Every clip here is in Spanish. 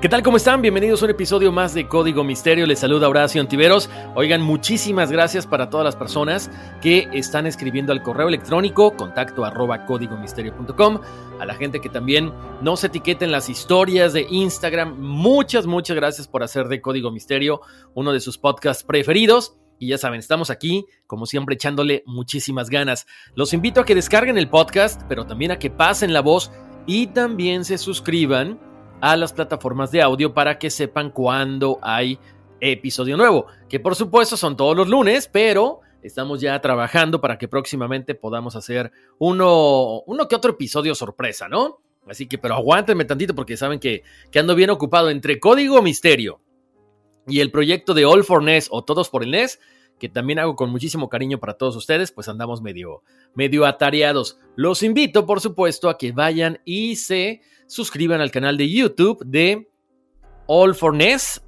¿Qué tal? ¿Cómo están? Bienvenidos a un episodio más de Código Misterio. Les saluda Horacio Antiveros. Oigan, muchísimas gracias para todas las personas que están escribiendo al correo electrónico contacto arroba códigomisterio.com. A la gente que también nos etiqueta en las historias de Instagram. Muchas, muchas gracias por hacer de Código Misterio uno de sus podcasts preferidos. Y ya saben, estamos aquí, como siempre, echándole muchísimas ganas. Los invito a que descarguen el podcast, pero también a que pasen la voz y también se suscriban a las plataformas de audio para que sepan cuándo hay episodio nuevo, que por supuesto son todos los lunes, pero estamos ya trabajando para que próximamente podamos hacer uno, uno que otro episodio sorpresa, ¿no? Así que, pero aguántenme tantito porque saben que, que ando bien ocupado entre Código Misterio y el proyecto de All for NES o Todos por el NES, que también hago con muchísimo cariño para todos ustedes, pues andamos medio, medio atareados. Los invito, por supuesto, a que vayan y se suscriban al canal de YouTube de All for Ness.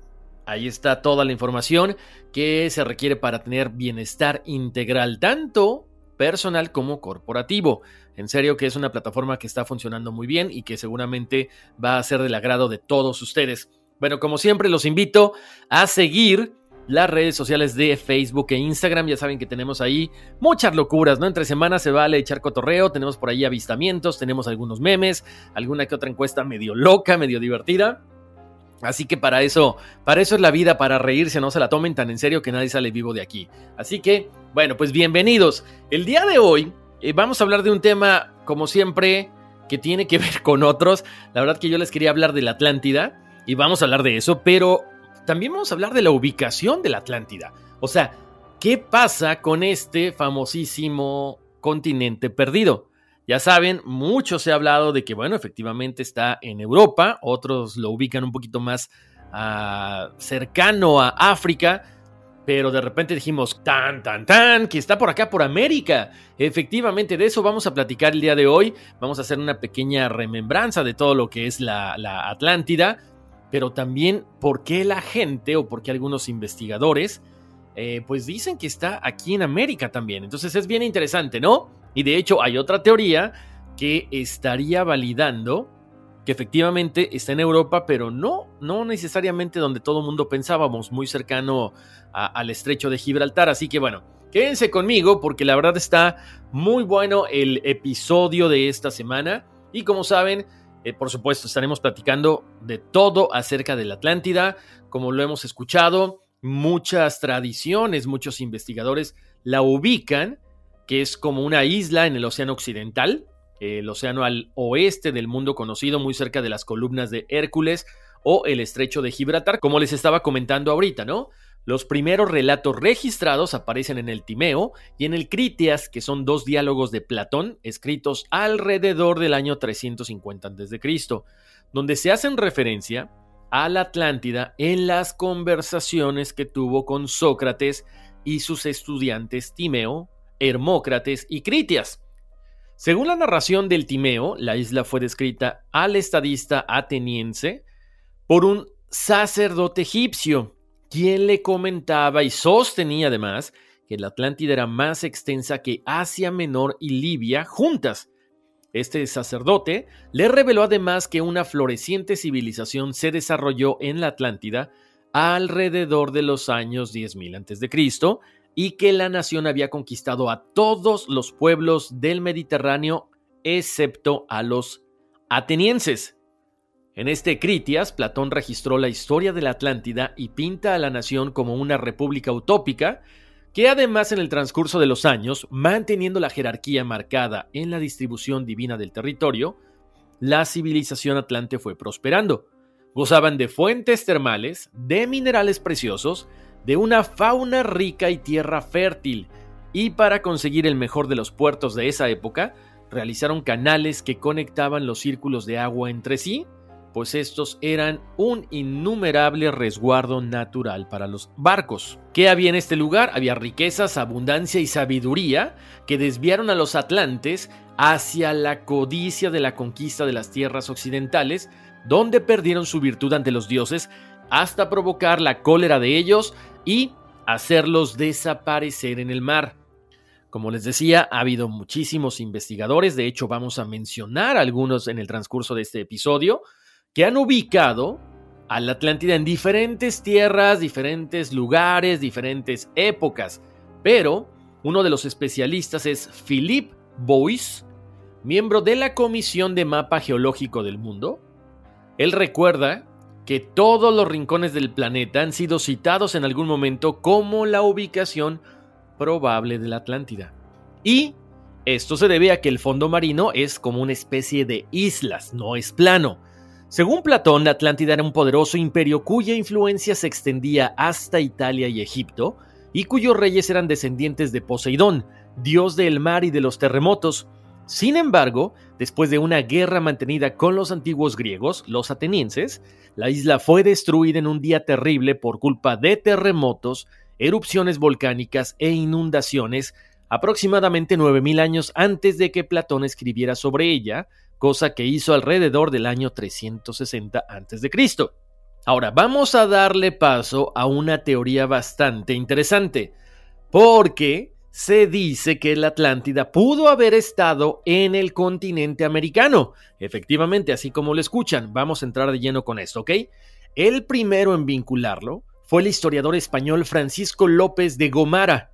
Ahí está toda la información que se requiere para tener bienestar integral, tanto personal como corporativo. En serio que es una plataforma que está funcionando muy bien y que seguramente va a ser del agrado de todos ustedes. Bueno, como siempre los invito a seguir las redes sociales de Facebook e Instagram. Ya saben que tenemos ahí muchas locuras, ¿no? Entre semanas se vale echar cotorreo, tenemos por ahí avistamientos, tenemos algunos memes, alguna que otra encuesta medio loca, medio divertida. Así que para eso, para eso es la vida, para reírse, no se la tomen tan en serio que nadie sale vivo de aquí. Así que, bueno, pues bienvenidos. El día de hoy eh, vamos a hablar de un tema, como siempre, que tiene que ver con otros. La verdad que yo les quería hablar de la Atlántida y vamos a hablar de eso, pero también vamos a hablar de la ubicación de la Atlántida. O sea, ¿qué pasa con este famosísimo continente perdido? Ya saben, mucho se ha hablado de que, bueno, efectivamente está en Europa, otros lo ubican un poquito más ah, cercano a África, pero de repente dijimos, tan, tan, tan, que está por acá, por América. Efectivamente, de eso vamos a platicar el día de hoy. Vamos a hacer una pequeña remembranza de todo lo que es la, la Atlántida pero también por qué la gente o por qué algunos investigadores eh, pues dicen que está aquí en América también. Entonces es bien interesante, ¿no? Y de hecho hay otra teoría que estaría validando que efectivamente está en Europa, pero no, no necesariamente donde todo el mundo pensábamos, muy cercano al estrecho de Gibraltar. Así que bueno, quédense conmigo porque la verdad está muy bueno el episodio de esta semana. Y como saben, eh, por supuesto, estaremos platicando de todo acerca de la Atlántida, como lo hemos escuchado, muchas tradiciones, muchos investigadores la ubican, que es como una isla en el Océano Occidental, el océano al oeste del mundo conocido, muy cerca de las columnas de Hércules o el estrecho de Gibraltar, como les estaba comentando ahorita, ¿no? Los primeros relatos registrados aparecen en el Timeo y en el Critias, que son dos diálogos de Platón escritos alrededor del año 350 a.C., donde se hacen referencia a la Atlántida en las conversaciones que tuvo con Sócrates y sus estudiantes Timeo, Hermócrates y Critias. Según la narración del Timeo, la isla fue descrita al estadista ateniense por un sacerdote egipcio, quien le comentaba y sostenía además que la Atlántida era más extensa que Asia Menor y Libia juntas. Este sacerdote le reveló además que una floreciente civilización se desarrolló en la Atlántida alrededor de los años 10.000 a.C. y que la nación había conquistado a todos los pueblos del Mediterráneo excepto a los atenienses. En este Critias, Platón registró la historia de la Atlántida y pinta a la nación como una república utópica, que además en el transcurso de los años, manteniendo la jerarquía marcada en la distribución divina del territorio, la civilización atlante fue prosperando. Gozaban de fuentes termales, de minerales preciosos, de una fauna rica y tierra fértil, y para conseguir el mejor de los puertos de esa época, realizaron canales que conectaban los círculos de agua entre sí, pues estos eran un innumerable resguardo natural para los barcos. ¿Qué había en este lugar? Había riquezas, abundancia y sabiduría que desviaron a los atlantes hacia la codicia de la conquista de las tierras occidentales, donde perdieron su virtud ante los dioses hasta provocar la cólera de ellos y hacerlos desaparecer en el mar. Como les decía, ha habido muchísimos investigadores, de hecho vamos a mencionar algunos en el transcurso de este episodio, que han ubicado a la Atlántida en diferentes tierras, diferentes lugares, diferentes épocas. Pero uno de los especialistas es Philippe Boyce, miembro de la Comisión de Mapa Geológico del Mundo, él recuerda que todos los rincones del planeta han sido citados en algún momento como la ubicación probable de la Atlántida. Y esto se debe a que el fondo marino es como una especie de islas, no es plano. Según Platón, la Atlántida era un poderoso imperio cuya influencia se extendía hasta Italia y Egipto, y cuyos reyes eran descendientes de Poseidón, dios del mar y de los terremotos, sin embargo, después de una guerra mantenida con los antiguos griegos, los atenienses, la isla fue destruida en un día terrible por culpa de terremotos, erupciones volcánicas e inundaciones aproximadamente 9.000 años antes de que Platón escribiera sobre ella, cosa que hizo alrededor del año 360 a.C. Ahora, vamos a darle paso a una teoría bastante interesante, porque se dice que la Atlántida pudo haber estado en el continente americano. Efectivamente, así como lo escuchan, vamos a entrar de lleno con esto, ¿ok? El primero en vincularlo fue el historiador español Francisco López de Gomara.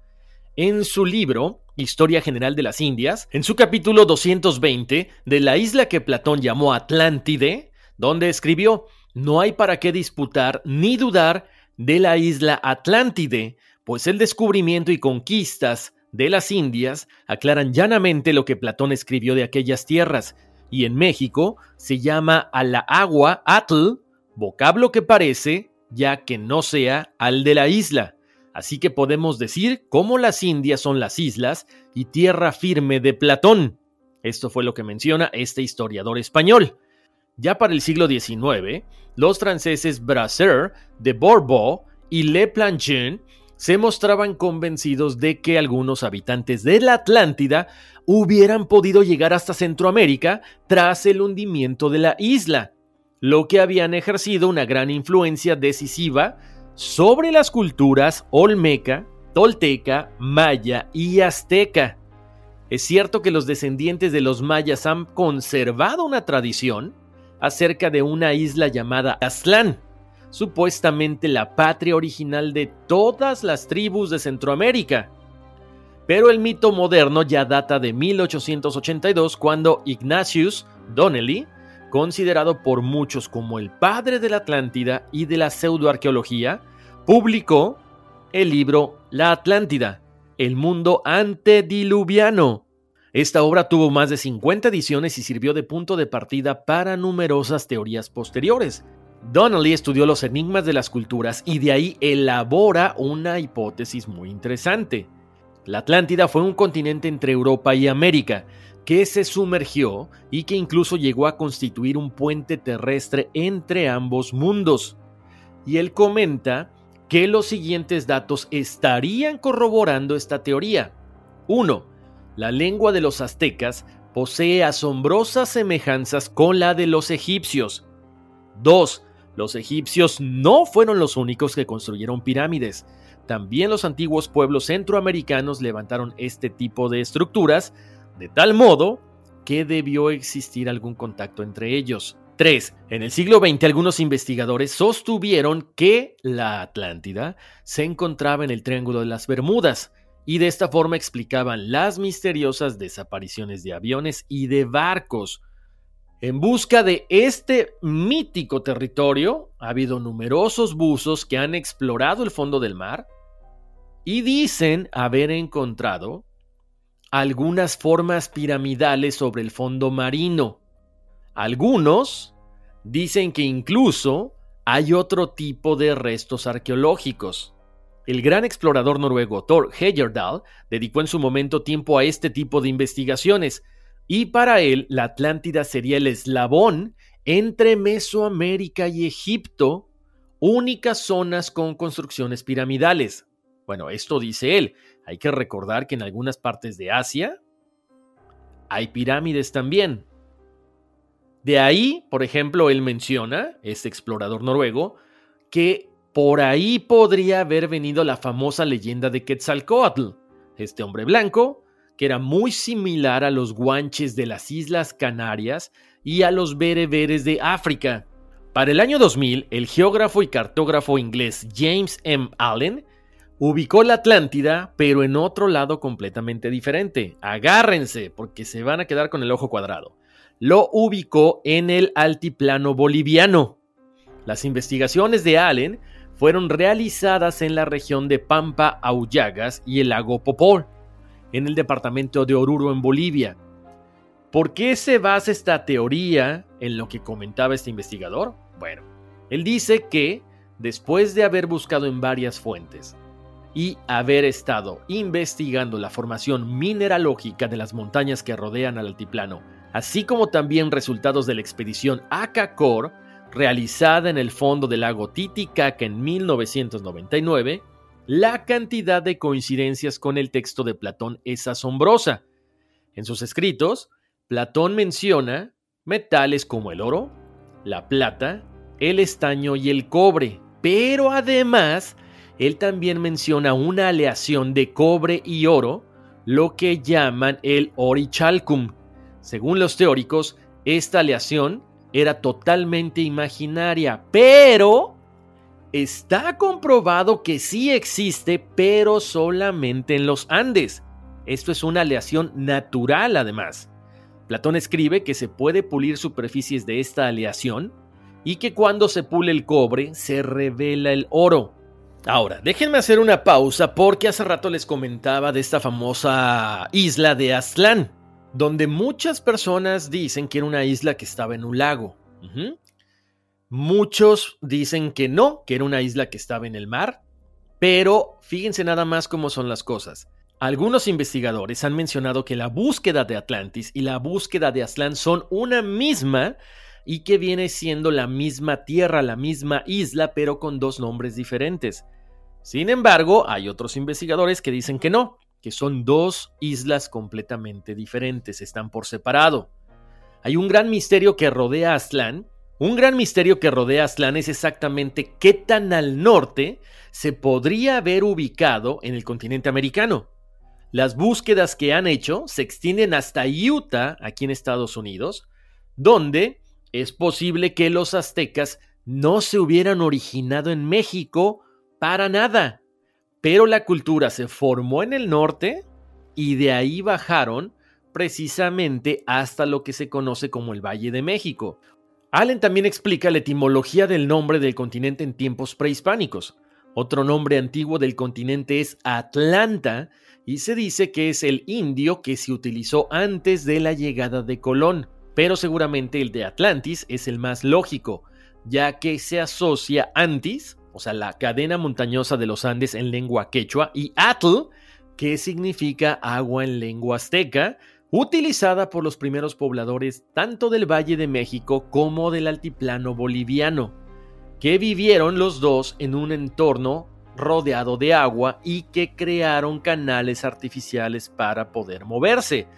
En su libro, Historia General de las Indias, en su capítulo 220 de la isla que Platón llamó Atlántide, donde escribió, no hay para qué disputar ni dudar de la isla Atlántide, pues el descubrimiento y conquistas de las Indias aclaran llanamente lo que Platón escribió de aquellas tierras, y en México se llama a la agua atl, vocablo que parece, ya que no sea al de la isla. Así que podemos decir cómo las Indias son las islas y tierra firme de Platón. Esto fue lo que menciona este historiador español. Ya para el siglo XIX, los franceses Brasseur, de Bourbeau y Le Planchon se mostraban convencidos de que algunos habitantes de la Atlántida hubieran podido llegar hasta Centroamérica tras el hundimiento de la isla, lo que habían ejercido una gran influencia decisiva sobre las culturas olmeca, tolteca, maya y azteca. Es cierto que los descendientes de los mayas han conservado una tradición acerca de una isla llamada Aztlán, supuestamente la patria original de todas las tribus de Centroamérica. Pero el mito moderno ya data de 1882 cuando Ignatius Donnelly, considerado por muchos como el padre de la Atlántida y de la pseudoarqueología, publicó el libro La Atlántida, el mundo antediluviano. Esta obra tuvo más de 50 ediciones y sirvió de punto de partida para numerosas teorías posteriores, Donnelly estudió los enigmas de las culturas y de ahí elabora una hipótesis muy interesante. La Atlántida fue un continente entre Europa y América, que se sumergió y que incluso llegó a constituir un puente terrestre entre ambos mundos. Y él comenta que los siguientes datos estarían corroborando esta teoría. 1. La lengua de los aztecas posee asombrosas semejanzas con la de los egipcios. 2. Los egipcios no fueron los únicos que construyeron pirámides. También los antiguos pueblos centroamericanos levantaron este tipo de estructuras, de tal modo que debió existir algún contacto entre ellos. 3. En el siglo XX algunos investigadores sostuvieron que la Atlántida se encontraba en el Triángulo de las Bermudas y de esta forma explicaban las misteriosas desapariciones de aviones y de barcos. En busca de este mítico territorio ha habido numerosos buzos que han explorado el fondo del mar y dicen haber encontrado algunas formas piramidales sobre el fondo marino. Algunos dicen que incluso hay otro tipo de restos arqueológicos. El gran explorador noruego Thor Heyerdahl dedicó en su momento tiempo a este tipo de investigaciones, y para él la Atlántida sería el eslabón entre Mesoamérica y Egipto, únicas zonas con construcciones piramidales. Bueno, esto dice él. Hay que recordar que en algunas partes de Asia hay pirámides también. De ahí, por ejemplo, él menciona, este explorador noruego, que por ahí podría haber venido la famosa leyenda de Quetzalcoatl, este hombre blanco, que era muy similar a los guanches de las Islas Canarias y a los bereberes de África. Para el año 2000, el geógrafo y cartógrafo inglés James M. Allen ubicó la Atlántida, pero en otro lado completamente diferente. Agárrense, porque se van a quedar con el ojo cuadrado lo ubicó en el altiplano boliviano. Las investigaciones de Allen fueron realizadas en la región de Pampa Aullagas y el lago Popol, en el departamento de Oruro en Bolivia. ¿Por qué se basa esta teoría en lo que comentaba este investigador? Bueno, él dice que después de haber buscado en varias fuentes y haber estado investigando la formación mineralógica de las montañas que rodean al altiplano así como también resultados de la expedición Akakor, realizada en el fondo del lago Titicaca en 1999, la cantidad de coincidencias con el texto de Platón es asombrosa. En sus escritos, Platón menciona metales como el oro, la plata, el estaño y el cobre, pero además, él también menciona una aleación de cobre y oro, lo que llaman el orichalcum, según los teóricos, esta aleación era totalmente imaginaria, pero está comprobado que sí existe, pero solamente en los Andes. Esto es una aleación natural además. Platón escribe que se puede pulir superficies de esta aleación y que cuando se pule el cobre se revela el oro. Ahora, déjenme hacer una pausa porque hace rato les comentaba de esta famosa isla de Aztlán donde muchas personas dicen que era una isla que estaba en un lago. Muchos dicen que no, que era una isla que estaba en el mar, pero fíjense nada más cómo son las cosas. Algunos investigadores han mencionado que la búsqueda de Atlantis y la búsqueda de Aslan son una misma y que viene siendo la misma tierra, la misma isla, pero con dos nombres diferentes. Sin embargo, hay otros investigadores que dicen que no, que son dos islas completamente diferentes, están por separado. Hay un gran misterio que rodea a Aztlán. Un gran misterio que rodea a Aztlán es exactamente qué tan al norte se podría haber ubicado en el continente americano. Las búsquedas que han hecho se extienden hasta Utah, aquí en Estados Unidos, donde es posible que los aztecas no se hubieran originado en México para nada pero la cultura se formó en el norte y de ahí bajaron precisamente hasta lo que se conoce como el Valle de México. Allen también explica la etimología del nombre del continente en tiempos prehispánicos. Otro nombre antiguo del continente es Atlanta y se dice que es el indio que se utilizó antes de la llegada de Colón, pero seguramente el de Atlantis es el más lógico, ya que se asocia antis o sea, la cadena montañosa de los Andes en lengua quechua, y Atl, que significa agua en lengua azteca, utilizada por los primeros pobladores tanto del Valle de México como del altiplano boliviano, que vivieron los dos en un entorno rodeado de agua y que crearon canales artificiales para poder moverse.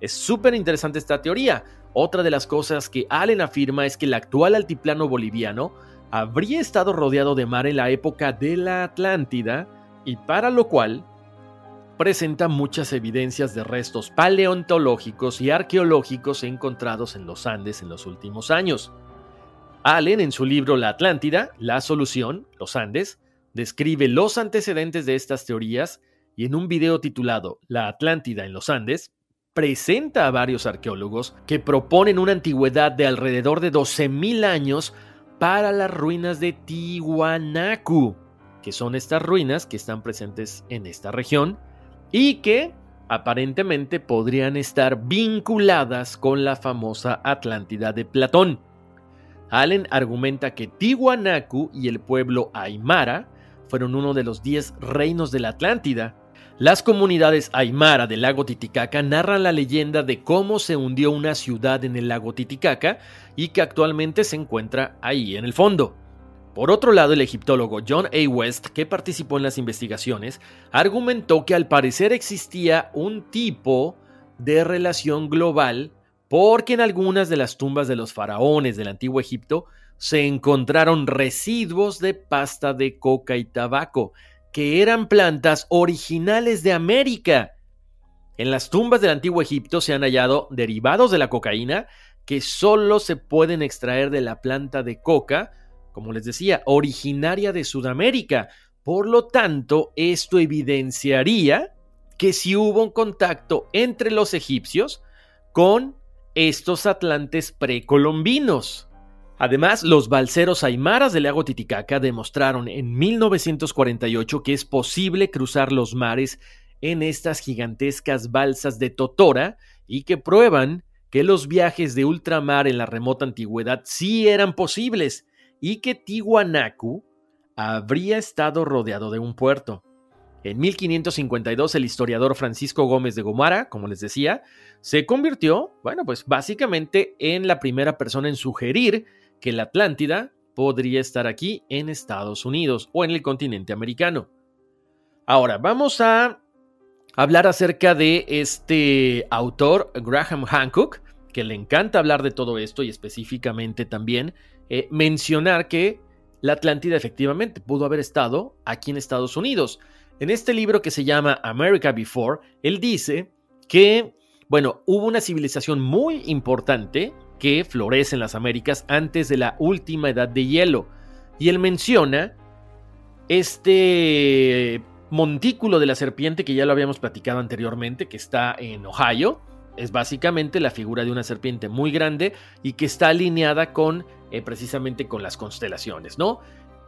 Es súper interesante esta teoría. Otra de las cosas que Allen afirma es que el actual altiplano boliviano habría estado rodeado de mar en la época de la Atlántida y para lo cual presenta muchas evidencias de restos paleontológicos y arqueológicos encontrados en los Andes en los últimos años. Allen, en su libro La Atlántida, La Solución, los Andes, describe los antecedentes de estas teorías y en un video titulado La Atlántida en los Andes, presenta a varios arqueólogos que proponen una antigüedad de alrededor de 12.000 años para las ruinas de Tiwanaku, que son estas ruinas que están presentes en esta región y que aparentemente podrían estar vinculadas con la famosa Atlántida de Platón. Allen argumenta que Tiwanaku y el pueblo Aymara fueron uno de los diez reinos de la Atlántida. Las comunidades Aymara del lago Titicaca narran la leyenda de cómo se hundió una ciudad en el lago Titicaca y que actualmente se encuentra ahí en el fondo. Por otro lado, el egiptólogo John A. West, que participó en las investigaciones, argumentó que al parecer existía un tipo de relación global porque en algunas de las tumbas de los faraones del antiguo Egipto se encontraron residuos de pasta de coca y tabaco, que eran plantas originales de América. En las tumbas del antiguo Egipto se han hallado derivados de la cocaína que solo se pueden extraer de la planta de coca, como les decía, originaria de Sudamérica. Por lo tanto, esto evidenciaría que si hubo un contacto entre los egipcios con estos atlantes precolombinos. Además, los balseros aymaras del lago Titicaca demostraron en 1948 que es posible cruzar los mares en estas gigantescas balsas de Totora y que prueban que los viajes de ultramar en la remota antigüedad sí eran posibles y que Tiwanaku habría estado rodeado de un puerto. En 1552 el historiador Francisco Gómez de Gomara, como les decía, se convirtió, bueno, pues básicamente en la primera persona en sugerir que la Atlántida podría estar aquí en Estados Unidos o en el continente americano. Ahora, vamos a hablar acerca de este autor, Graham Hancock, que le encanta hablar de todo esto y específicamente también eh, mencionar que la Atlántida efectivamente pudo haber estado aquí en Estados Unidos. En este libro que se llama America Before, él dice que, bueno, hubo una civilización muy importante que florece en las Américas antes de la última edad de hielo. Y él menciona este montículo de la serpiente que ya lo habíamos platicado anteriormente, que está en Ohio. Es básicamente la figura de una serpiente muy grande y que está alineada con eh, precisamente con las constelaciones, ¿no?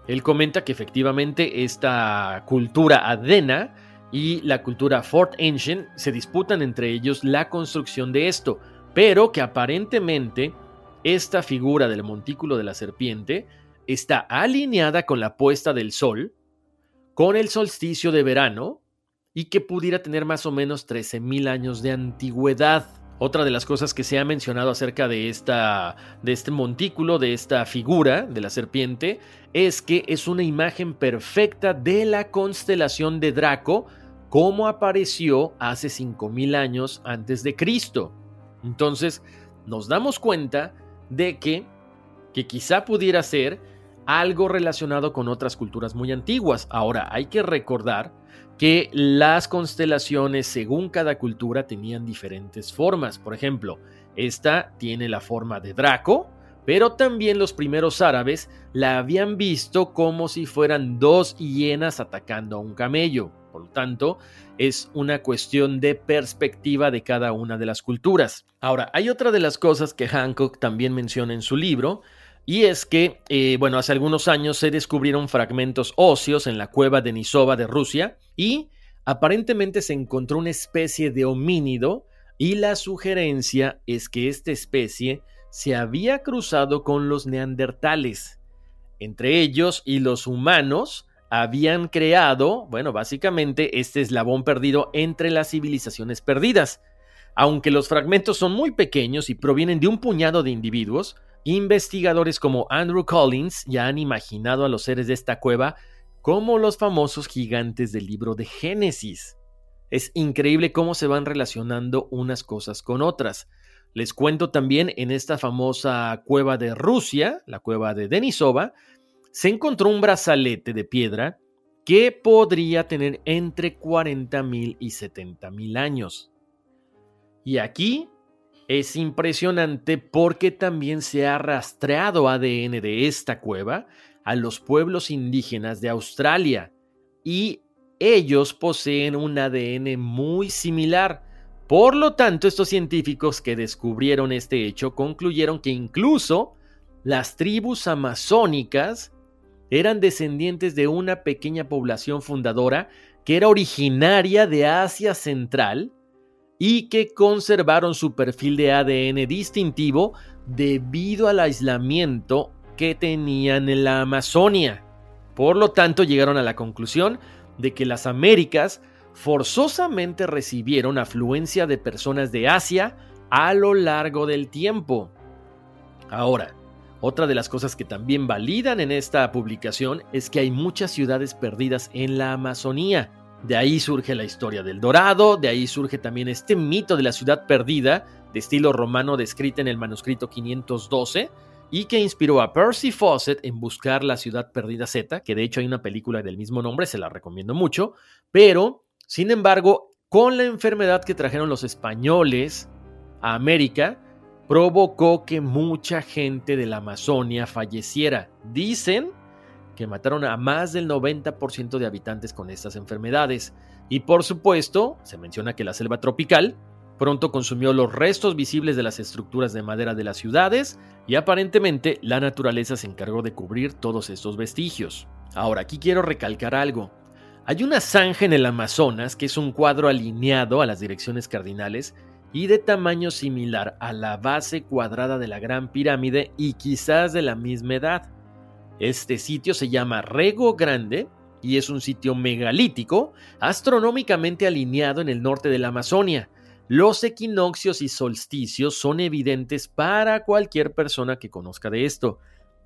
Él comenta que efectivamente esta cultura adena y la cultura Fort Ancient se disputan entre ellos la construcción de esto, pero que aparentemente esta figura del montículo de la serpiente está alineada con la puesta del sol, con el solsticio de verano y que pudiera tener más o menos 13.000 años de antigüedad. Otra de las cosas que se ha mencionado acerca de, esta, de este montículo, de esta figura de la serpiente, es que es una imagen perfecta de la constelación de Draco, como apareció hace 5000 años antes de Cristo. Entonces, nos damos cuenta de que, que quizá pudiera ser algo relacionado con otras culturas muy antiguas. Ahora, hay que recordar que las constelaciones según cada cultura tenían diferentes formas. Por ejemplo, esta tiene la forma de Draco, pero también los primeros árabes la habían visto como si fueran dos hienas atacando a un camello. Por lo tanto, es una cuestión de perspectiva de cada una de las culturas. Ahora, hay otra de las cosas que Hancock también menciona en su libro, y es que, eh, bueno, hace algunos años se descubrieron fragmentos óseos en la cueva de Nisova de Rusia y aparentemente se encontró una especie de homínido y la sugerencia es que esta especie se había cruzado con los neandertales. Entre ellos y los humanos habían creado, bueno, básicamente este eslabón perdido entre las civilizaciones perdidas. Aunque los fragmentos son muy pequeños y provienen de un puñado de individuos, Investigadores como Andrew Collins ya han imaginado a los seres de esta cueva como los famosos gigantes del libro de Génesis. Es increíble cómo se van relacionando unas cosas con otras. Les cuento también en esta famosa cueva de Rusia, la cueva de Denisova, se encontró un brazalete de piedra que podría tener entre 40.000 y 70.000 años. Y aquí es impresionante porque también se ha rastreado ADN de esta cueva a los pueblos indígenas de Australia y ellos poseen un ADN muy similar. Por lo tanto, estos científicos que descubrieron este hecho concluyeron que incluso las tribus amazónicas eran descendientes de una pequeña población fundadora que era originaria de Asia Central y que conservaron su perfil de ADN distintivo debido al aislamiento que tenían en la Amazonia. Por lo tanto, llegaron a la conclusión de que las Américas forzosamente recibieron afluencia de personas de Asia a lo largo del tiempo. Ahora, otra de las cosas que también validan en esta publicación es que hay muchas ciudades perdidas en la Amazonía. De ahí surge la historia del Dorado, de ahí surge también este mito de la ciudad perdida, de estilo romano descrita en el manuscrito 512, y que inspiró a Percy Fawcett en buscar la ciudad perdida Z, que de hecho hay una película del mismo nombre, se la recomiendo mucho, pero, sin embargo, con la enfermedad que trajeron los españoles a América, provocó que mucha gente de la Amazonia falleciera. Dicen que mataron a más del 90% de habitantes con estas enfermedades. Y por supuesto, se menciona que la selva tropical Pronto consumió los restos visibles de las estructuras de madera de las ciudades y aparentemente la naturaleza se encargó de cubrir todos estos vestigios. Ahora, aquí quiero recalcar algo. Hay una zanja en el Amazonas que es un cuadro alineado a las direcciones cardinales y de tamaño similar a la base cuadrada de la Gran Pirámide y quizás de la misma edad. Este sitio se llama Rego Grande y es un sitio megalítico astronómicamente alineado en el norte de la Amazonia los equinoccios y solsticios son evidentes para cualquier persona que conozca de esto,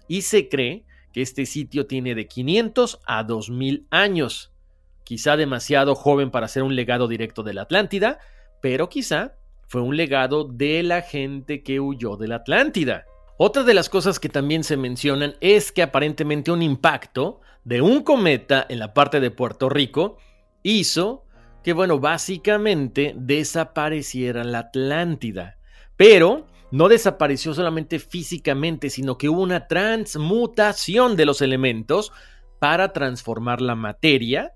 y se cree que este sitio tiene de 500 a 2000 años. Quizá demasiado joven para ser un legado directo de la Atlántida, pero quizá fue un legado de la gente que huyó de la Atlántida. Otra de las cosas que también se mencionan es que aparentemente un impacto de un cometa en la parte de Puerto Rico hizo que, bueno, básicamente desapareciera la Atlántida. Pero no desapareció solamente físicamente, sino que hubo una transmutación de los elementos para transformar la materia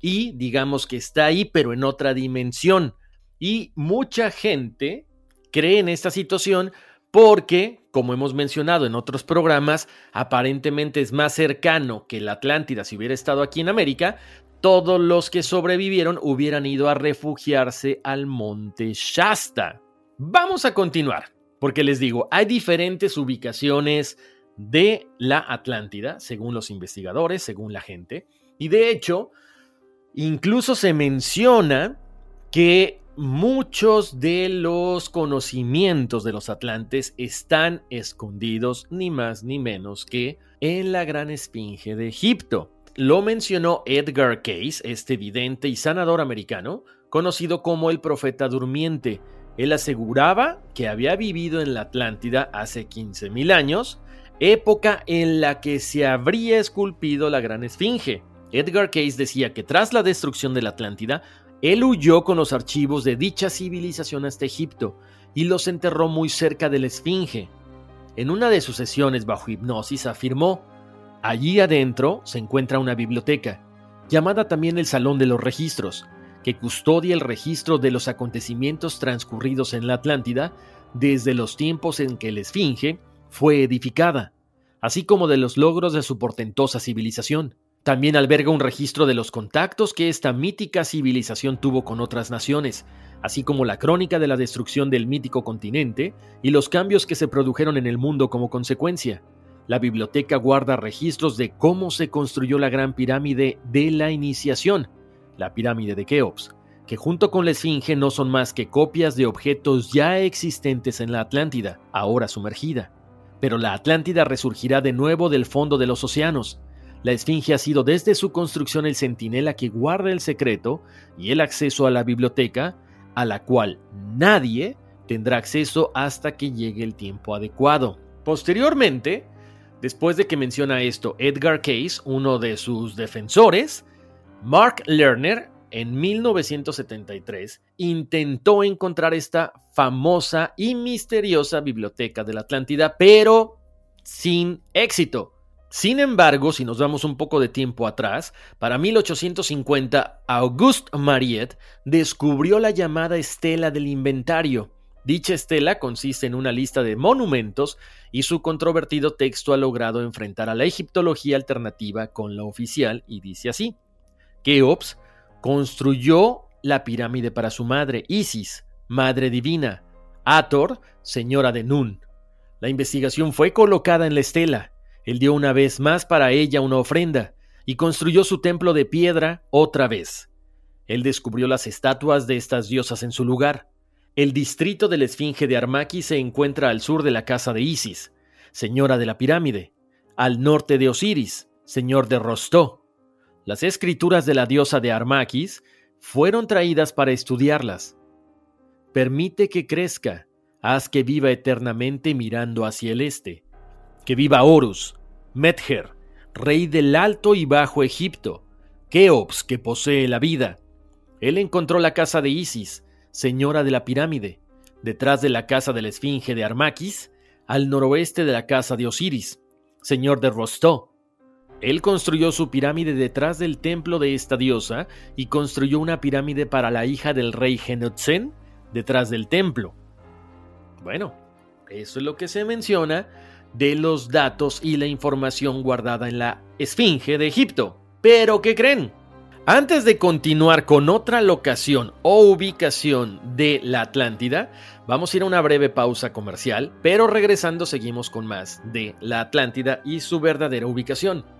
y digamos que está ahí, pero en otra dimensión. Y mucha gente cree en esta situación porque, como hemos mencionado en otros programas, aparentemente es más cercano que la Atlántida si hubiera estado aquí en América, todos los que sobrevivieron hubieran ido a refugiarse al monte Shasta. Vamos a continuar, porque les digo, hay diferentes ubicaciones de la Atlántida, según los investigadores, según la gente, y de hecho, incluso se menciona que muchos de los conocimientos de los atlantes están escondidos ni más ni menos que en la gran esfinge de Egipto. Lo mencionó Edgar Case, este vidente y sanador americano, conocido como el profeta durmiente. Él aseguraba que había vivido en la Atlántida hace 15.000 años, época en la que se habría esculpido la gran esfinge. Edgar Case decía que tras la destrucción de la Atlántida, él huyó con los archivos de dicha civilización hasta Egipto y los enterró muy cerca de la esfinge. En una de sus sesiones bajo hipnosis afirmó Allí adentro se encuentra una biblioteca, llamada también el Salón de los Registros, que custodia el registro de los acontecimientos transcurridos en la Atlántida desde los tiempos en que la Esfinge fue edificada, así como de los logros de su portentosa civilización. También alberga un registro de los contactos que esta mítica civilización tuvo con otras naciones, así como la crónica de la destrucción del mítico continente y los cambios que se produjeron en el mundo como consecuencia. La biblioteca guarda registros de cómo se construyó la gran pirámide de la iniciación, la pirámide de Keops, que junto con la Esfinge no son más que copias de objetos ya existentes en la Atlántida, ahora sumergida. Pero la Atlántida resurgirá de nuevo del fondo de los océanos. La Esfinge ha sido desde su construcción el centinela que guarda el secreto y el acceso a la biblioteca, a la cual nadie tendrá acceso hasta que llegue el tiempo adecuado. Posteriormente, después de que menciona esto Edgar Case, uno de sus defensores, Mark Lerner, en 1973, intentó encontrar esta famosa y misteriosa biblioteca de la Atlántida, pero sin éxito. Sin embargo, si nos damos un poco de tiempo atrás, para 1850, Auguste Mariette descubrió la llamada estela del inventario. Dicha estela consiste en una lista de monumentos y su controvertido texto ha logrado enfrentar a la egiptología alternativa con la oficial y dice así. Keops construyó la pirámide para su madre, Isis, madre divina, Ator, señora de Nun. La investigación fue colocada en la estela. Él dio una vez más para ella una ofrenda y construyó su templo de piedra otra vez. Él descubrió las estatuas de estas diosas en su lugar. El distrito de la Esfinge de Armaki se encuentra al sur de la casa de Isis, señora de la pirámide, al norte de Osiris, señor de Rostó. Las escrituras de la diosa de Armakis fueron traídas para estudiarlas. Permite que crezca, haz que viva eternamente mirando hacia el este. Que viva Horus, Medher, rey del Alto y Bajo Egipto, Keops, que posee la vida. Él encontró la casa de Isis, señora de la pirámide, detrás de la casa de la Esfinge de Armakis, al noroeste de la casa de Osiris, señor de Rostó. Él construyó su pirámide detrás del templo de esta diosa y construyó una pirámide para la hija del rey Genotzen detrás del templo. Bueno, eso es lo que se menciona de los datos y la información guardada en la Esfinge de Egipto. Pero, ¿qué creen? Antes de continuar con otra locación o ubicación de la Atlántida, vamos a ir a una breve pausa comercial, pero regresando seguimos con más de la Atlántida y su verdadera ubicación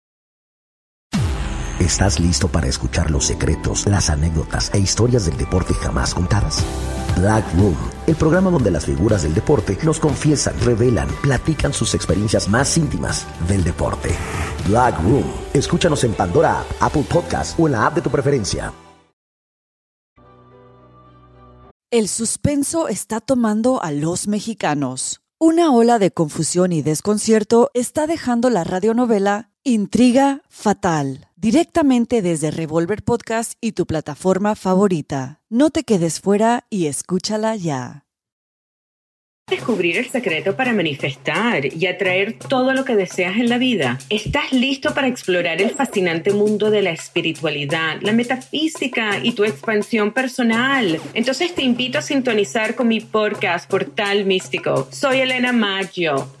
¿Estás listo para escuchar los secretos, las anécdotas e historias del deporte jamás contadas? Black Room, el programa donde las figuras del deporte nos confiesan, revelan, platican sus experiencias más íntimas del deporte. Black Room, escúchanos en Pandora, Apple Podcast o en la app de tu preferencia. El suspenso está tomando a los mexicanos. Una ola de confusión y desconcierto está dejando la radionovela Intriga Fatal, directamente desde Revolver Podcast y tu plataforma favorita. No te quedes fuera y escúchala ya. Descubrir el secreto para manifestar y atraer todo lo que deseas en la vida. ¿Estás listo para explorar el fascinante mundo de la espiritualidad, la metafísica y tu expansión personal? Entonces te invito a sintonizar con mi podcast Portal Místico. Soy Elena Maggio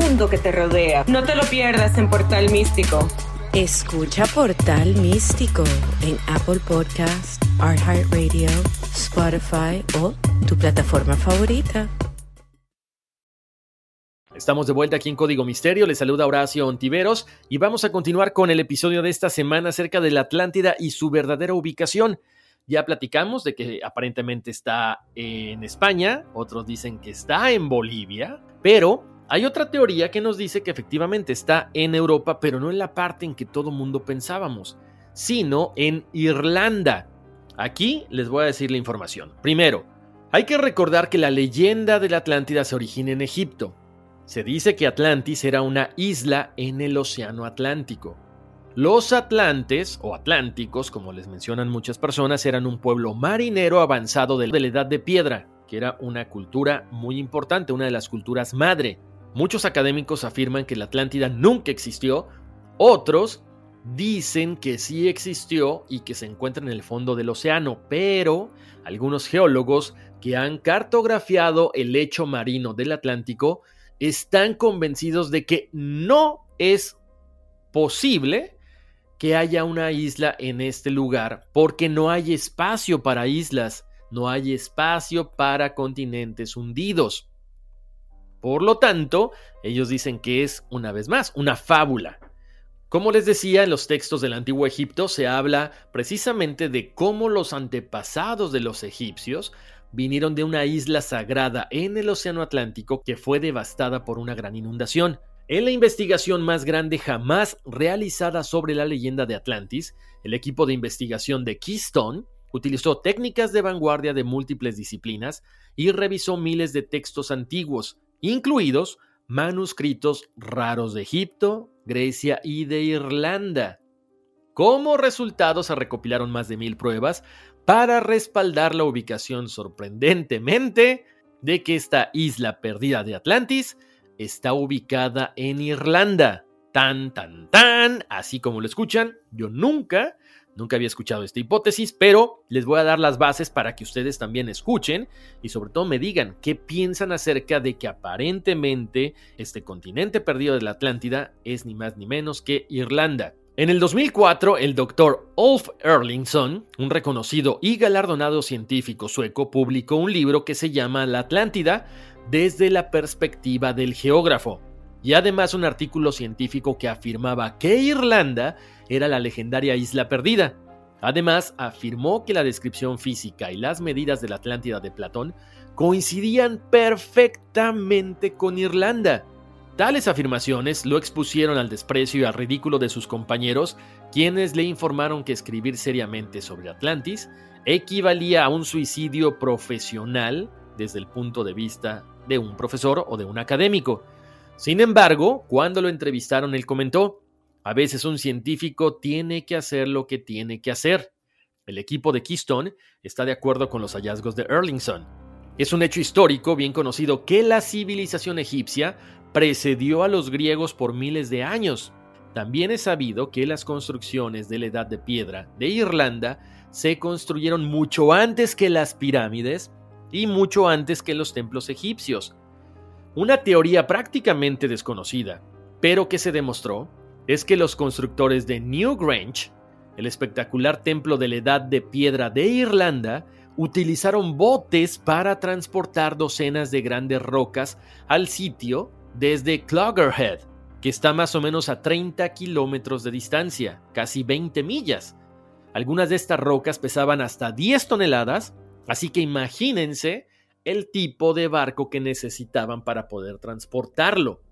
mundo que te rodea. No te lo pierdas en Portal Místico. Escucha Portal Místico en Apple Podcast, Radio, Spotify o tu plataforma favorita. Estamos de vuelta aquí en Código Misterio, les saluda Horacio Ontiveros y vamos a continuar con el episodio de esta semana acerca de la Atlántida y su verdadera ubicación. Ya platicamos de que aparentemente está en España, otros dicen que está en Bolivia, pero hay otra teoría que nos dice que efectivamente está en Europa, pero no en la parte en que todo mundo pensábamos, sino en Irlanda. Aquí les voy a decir la información. Primero, hay que recordar que la leyenda de la Atlántida se origina en Egipto. Se dice que Atlantis era una isla en el Océano Atlántico. Los atlantes, o atlánticos, como les mencionan muchas personas, eran un pueblo marinero avanzado de la edad de piedra, que era una cultura muy importante, una de las culturas madre. Muchos académicos afirman que la Atlántida nunca existió, otros dicen que sí existió y que se encuentra en el fondo del océano, pero algunos geólogos que han cartografiado el lecho marino del Atlántico están convencidos de que no es posible que haya una isla en este lugar porque no hay espacio para islas, no hay espacio para continentes hundidos. Por lo tanto, ellos dicen que es, una vez más, una fábula. Como les decía, en los textos del antiguo Egipto se habla precisamente de cómo los antepasados de los egipcios vinieron de una isla sagrada en el Océano Atlántico que fue devastada por una gran inundación. En la investigación más grande jamás realizada sobre la leyenda de Atlantis, el equipo de investigación de Keystone utilizó técnicas de vanguardia de múltiples disciplinas y revisó miles de textos antiguos, incluidos manuscritos raros de Egipto, Grecia y de Irlanda. Como resultado se recopilaron más de mil pruebas para respaldar la ubicación sorprendentemente de que esta isla perdida de Atlantis está ubicada en Irlanda. Tan, tan, tan, así como lo escuchan, yo nunca Nunca había escuchado esta hipótesis, pero les voy a dar las bases para que ustedes también escuchen y sobre todo me digan qué piensan acerca de que aparentemente este continente perdido de la Atlántida es ni más ni menos que Irlanda. En el 2004, el doctor Ulf Erlingsson, un reconocido y galardonado científico sueco, publicó un libro que se llama La Atlántida desde la perspectiva del geógrafo, y además un artículo científico que afirmaba que Irlanda era la legendaria isla perdida. Además, afirmó que la descripción física y las medidas de la Atlántida de Platón coincidían perfectamente con Irlanda. Tales afirmaciones lo expusieron al desprecio y al ridículo de sus compañeros, quienes le informaron que escribir seriamente sobre Atlantis equivalía a un suicidio profesional desde el punto de vista de un profesor o de un académico. Sin embargo, cuando lo entrevistaron, él comentó, a veces un científico tiene que hacer lo que tiene que hacer. El equipo de Keystone está de acuerdo con los hallazgos de Erlingson. Es un hecho histórico bien conocido que la civilización egipcia precedió a los griegos por miles de años. También es sabido que las construcciones de la Edad de Piedra de Irlanda se construyeron mucho antes que las pirámides y mucho antes que los templos egipcios. Una teoría prácticamente desconocida, pero que se demostró, es que los constructores de Newgrange, el espectacular templo de la Edad de Piedra de Irlanda, utilizaron botes para transportar docenas de grandes rocas al sitio desde Cloggerhead, que está más o menos a 30 kilómetros de distancia, casi 20 millas. Algunas de estas rocas pesaban hasta 10 toneladas, así que imagínense el tipo de barco que necesitaban para poder transportarlo.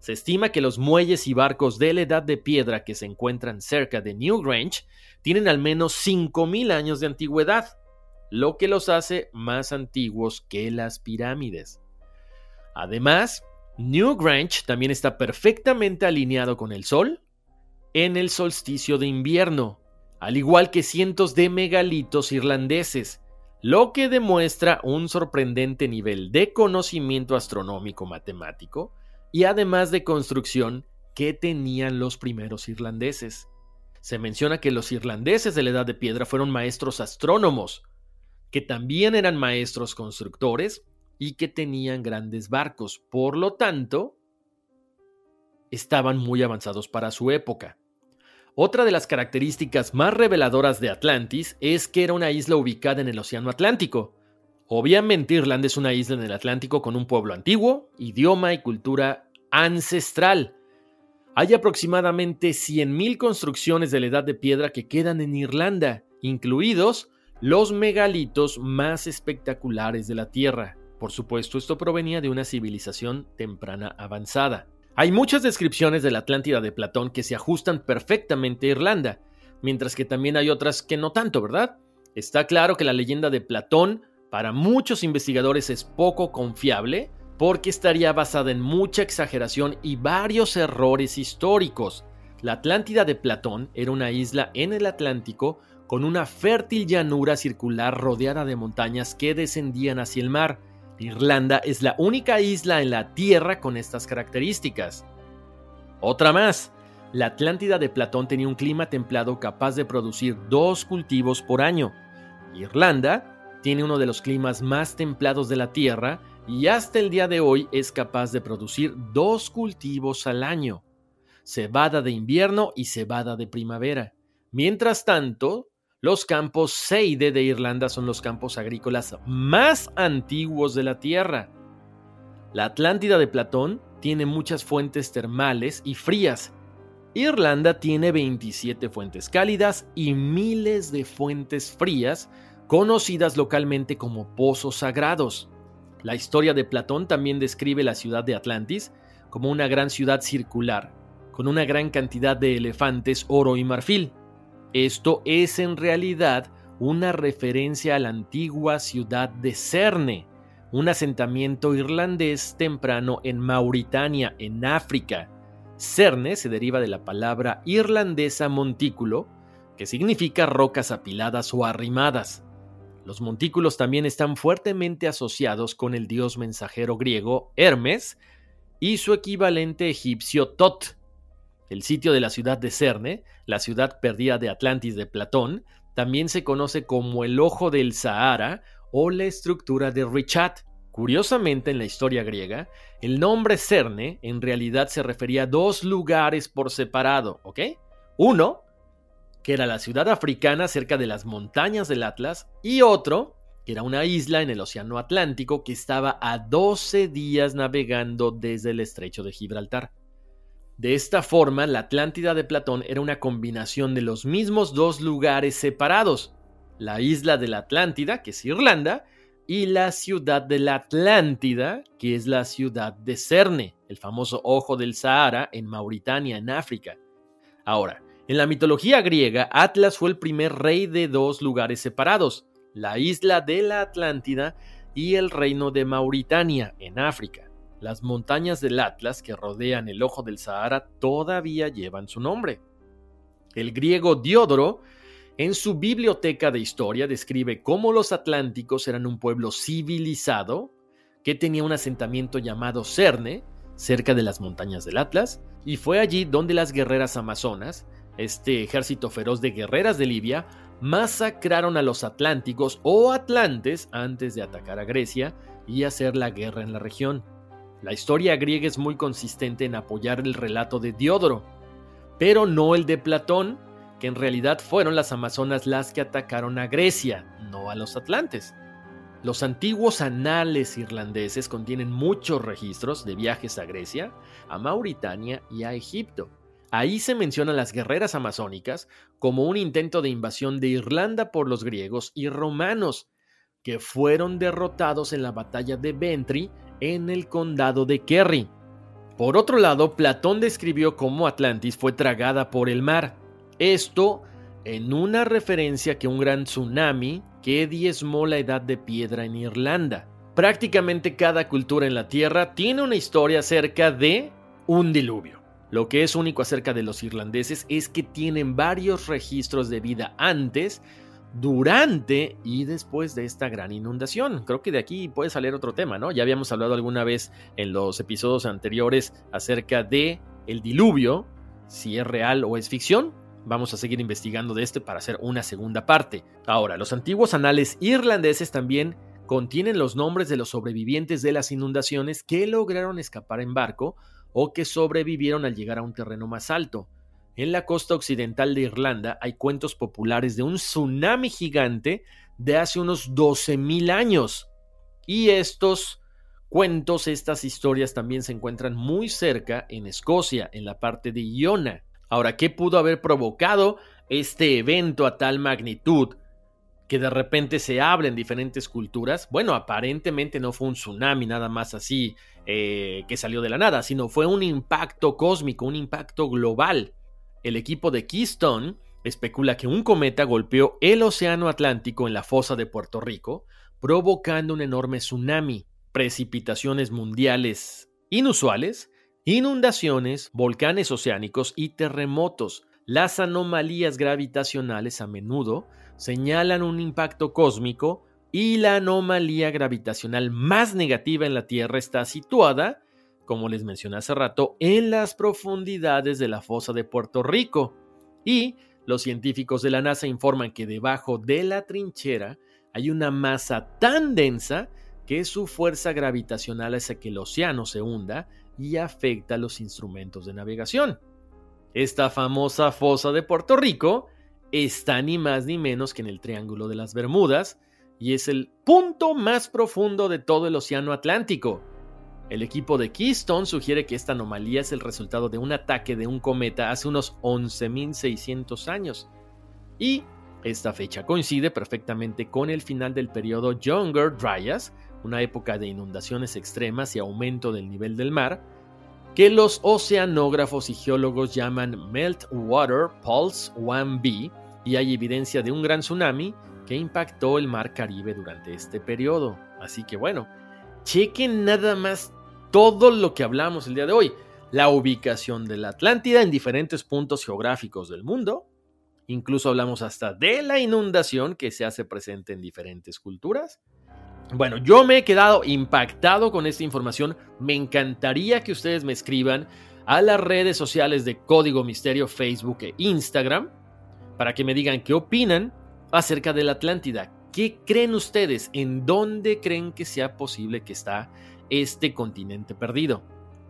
Se estima que los muelles y barcos de la edad de piedra que se encuentran cerca de Newgrange tienen al menos 5.000 años de antigüedad, lo que los hace más antiguos que las pirámides. Además, Newgrange también está perfectamente alineado con el Sol en el solsticio de invierno, al igual que cientos de megalitos irlandeses, lo que demuestra un sorprendente nivel de conocimiento astronómico matemático y además de construcción que tenían los primeros irlandeses. Se menciona que los irlandeses de la Edad de Piedra fueron maestros astrónomos, que también eran maestros constructores y que tenían grandes barcos. Por lo tanto, estaban muy avanzados para su época. Otra de las características más reveladoras de Atlantis es que era una isla ubicada en el Océano Atlántico, Obviamente Irlanda es una isla en el Atlántico con un pueblo antiguo, idioma y cultura ancestral. Hay aproximadamente 100.000 construcciones de la Edad de Piedra que quedan en Irlanda, incluidos los megalitos más espectaculares de la Tierra. Por supuesto, esto provenía de una civilización temprana avanzada. Hay muchas descripciones de la Atlántida de Platón que se ajustan perfectamente a Irlanda, mientras que también hay otras que no tanto, ¿verdad? Está claro que la leyenda de Platón para muchos investigadores es poco confiable porque estaría basada en mucha exageración y varios errores históricos. La Atlántida de Platón era una isla en el Atlántico con una fértil llanura circular rodeada de montañas que descendían hacia el mar. Irlanda es la única isla en la Tierra con estas características. Otra más. La Atlántida de Platón tenía un clima templado capaz de producir dos cultivos por año. Irlanda tiene uno de los climas más templados de la Tierra y hasta el día de hoy es capaz de producir dos cultivos al año. Cebada de invierno y cebada de primavera. Mientras tanto, los campos Seide de Irlanda son los campos agrícolas más antiguos de la Tierra. La Atlántida de Platón tiene muchas fuentes termales y frías. Irlanda tiene 27 fuentes cálidas y miles de fuentes frías, conocidas localmente como pozos sagrados. La historia de Platón también describe la ciudad de Atlantis como una gran ciudad circular, con una gran cantidad de elefantes, oro y marfil. Esto es en realidad una referencia a la antigua ciudad de Cerne, un asentamiento irlandés temprano en Mauritania, en África. Cerne se deriva de la palabra irlandesa montículo, que significa rocas apiladas o arrimadas. Los montículos también están fuertemente asociados con el dios mensajero griego Hermes y su equivalente egipcio Tot, el sitio de la ciudad de Cerne, la ciudad perdida de Atlantis de Platón, también se conoce como el ojo del Sahara o la estructura de Richat. Curiosamente, en la historia griega, el nombre Cerne en realidad se refería a dos lugares por separado, ¿ok? Uno, que era la ciudad africana cerca de las montañas del Atlas, y otro, que era una isla en el Océano Atlántico que estaba a 12 días navegando desde el estrecho de Gibraltar. De esta forma, la Atlántida de Platón era una combinación de los mismos dos lugares separados, la isla de la Atlántida, que es Irlanda, y la ciudad de la Atlántida, que es la ciudad de Cerne, el famoso ojo del Sahara en Mauritania, en África. Ahora, en la mitología griega, Atlas fue el primer rey de dos lugares separados, la isla de la Atlántida y el reino de Mauritania, en África. Las montañas del Atlas que rodean el ojo del Sahara todavía llevan su nombre. El griego Diodoro, en su biblioteca de historia, describe cómo los atlánticos eran un pueblo civilizado que tenía un asentamiento llamado Cerne, cerca de las montañas del Atlas, y fue allí donde las guerreras amazonas, este ejército feroz de guerreras de Libia, masacraron a los atlánticos o atlantes antes de atacar a Grecia y hacer la guerra en la región. La historia griega es muy consistente en apoyar el relato de Diodoro, pero no el de Platón, que en realidad fueron las amazonas las que atacaron a Grecia, no a los atlantes. Los antiguos anales irlandeses contienen muchos registros de viajes a Grecia, a Mauritania y a Egipto. Ahí se mencionan las guerreras amazónicas como un intento de invasión de Irlanda por los griegos y romanos, que fueron derrotados en la batalla de Ventri en el condado de Kerry. Por otro lado, Platón describió cómo Atlantis fue tragada por el mar. Esto en una referencia que un gran tsunami que diezmó la edad de piedra en Irlanda. Prácticamente cada cultura en la Tierra tiene una historia acerca de un diluvio. Lo que es único acerca de los irlandeses es que tienen varios registros de vida antes durante y después de esta gran inundación. Creo que de aquí puede salir otro tema, ¿no? Ya habíamos hablado alguna vez en los episodios anteriores acerca de el diluvio, si es real o es ficción. Vamos a seguir investigando de este para hacer una segunda parte. Ahora, los antiguos anales irlandeses también contienen los nombres de los sobrevivientes de las inundaciones que lograron escapar en barco o que sobrevivieron al llegar a un terreno más alto. En la costa occidental de Irlanda hay cuentos populares de un tsunami gigante de hace unos 12.000 años. Y estos cuentos, estas historias también se encuentran muy cerca en Escocia, en la parte de Iona. Ahora, ¿qué pudo haber provocado este evento a tal magnitud que de repente se abre en diferentes culturas? Bueno, aparentemente no fue un tsunami nada más así eh, que salió de la nada, sino fue un impacto cósmico, un impacto global. El equipo de Keystone especula que un cometa golpeó el Océano Atlántico en la fosa de Puerto Rico, provocando un enorme tsunami, precipitaciones mundiales inusuales inundaciones, volcanes oceánicos y terremotos. Las anomalías gravitacionales a menudo señalan un impacto cósmico y la anomalía gravitacional más negativa en la Tierra está situada, como les mencioné hace rato, en las profundidades de la fosa de Puerto Rico. Y los científicos de la NASA informan que debajo de la trinchera hay una masa tan densa que su fuerza gravitacional hace que el océano se hunda y afecta a los instrumentos de navegación. Esta famosa fosa de Puerto Rico está ni más ni menos que en el Triángulo de las Bermudas y es el punto más profundo de todo el Océano Atlántico. El equipo de Keystone sugiere que esta anomalía es el resultado de un ataque de un cometa hace unos 11.600 años. Y esta fecha coincide perfectamente con el final del periodo Younger Dryas, una época de inundaciones extremas y aumento del nivel del mar, que los oceanógrafos y geólogos llaman Meltwater Pulse 1b, y hay evidencia de un gran tsunami que impactó el mar Caribe durante este periodo. Así que bueno, chequen nada más todo lo que hablamos el día de hoy. La ubicación de la Atlántida en diferentes puntos geográficos del mundo. Incluso hablamos hasta de la inundación que se hace presente en diferentes culturas. Bueno, yo me he quedado impactado con esta información. Me encantaría que ustedes me escriban a las redes sociales de Código Misterio, Facebook e Instagram, para que me digan qué opinan acerca de la Atlántida. ¿Qué creen ustedes? ¿En dónde creen que sea posible que está este continente perdido?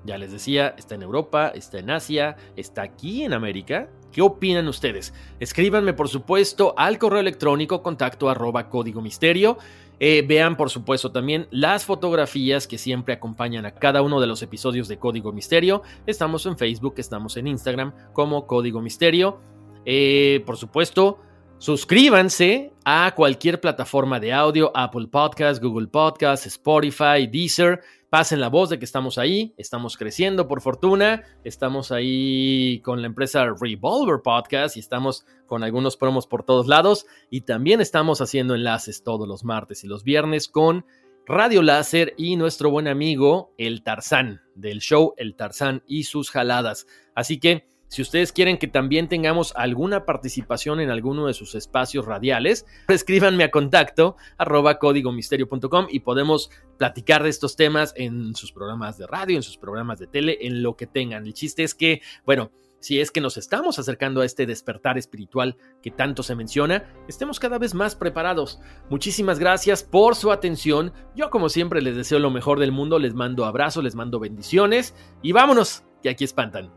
Ya les decía, está en Europa, está en Asia, está aquí en América. ¿Qué opinan ustedes? Escríbanme, por supuesto, al correo electrónico contacto arroba código misterio. Eh, vean, por supuesto, también las fotografías que siempre acompañan a cada uno de los episodios de Código Misterio. Estamos en Facebook, estamos en Instagram como Código Misterio. Eh, por supuesto, suscríbanse a cualquier plataforma de audio, Apple Podcast, Google Podcast, Spotify, Deezer. Pasen la voz de que estamos ahí, estamos creciendo por fortuna, estamos ahí con la empresa Revolver Podcast y estamos con algunos promos por todos lados y también estamos haciendo enlaces todos los martes y los viernes con Radio Láser y nuestro buen amigo El Tarzán del show El Tarzán y sus jaladas. Así que si ustedes quieren que también tengamos alguna participación en alguno de sus espacios radiales, escríbanme a contacto arroba códigomisterio.com y podemos platicar de estos temas en sus programas de radio, en sus programas de tele, en lo que tengan. El chiste es que, bueno, si es que nos estamos acercando a este despertar espiritual que tanto se menciona, estemos cada vez más preparados. Muchísimas gracias por su atención. Yo como siempre les deseo lo mejor del mundo, les mando abrazos, les mando bendiciones y vámonos, que aquí espantan.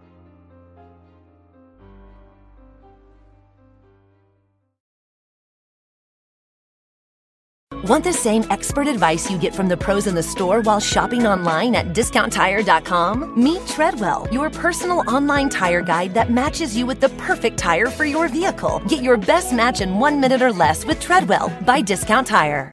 Want the same expert advice you get from the pros in the store while shopping online at discounttire.com? Meet Treadwell, your personal online tire guide that matches you with the perfect tire for your vehicle. Get your best match in one minute or less with Treadwell by Discount Tire.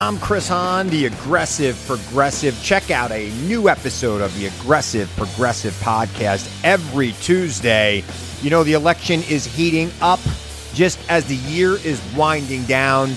I'm Chris Hahn, the Aggressive Progressive. Check out a new episode of the Aggressive Progressive podcast every Tuesday. You know, the election is heating up just as the year is winding down.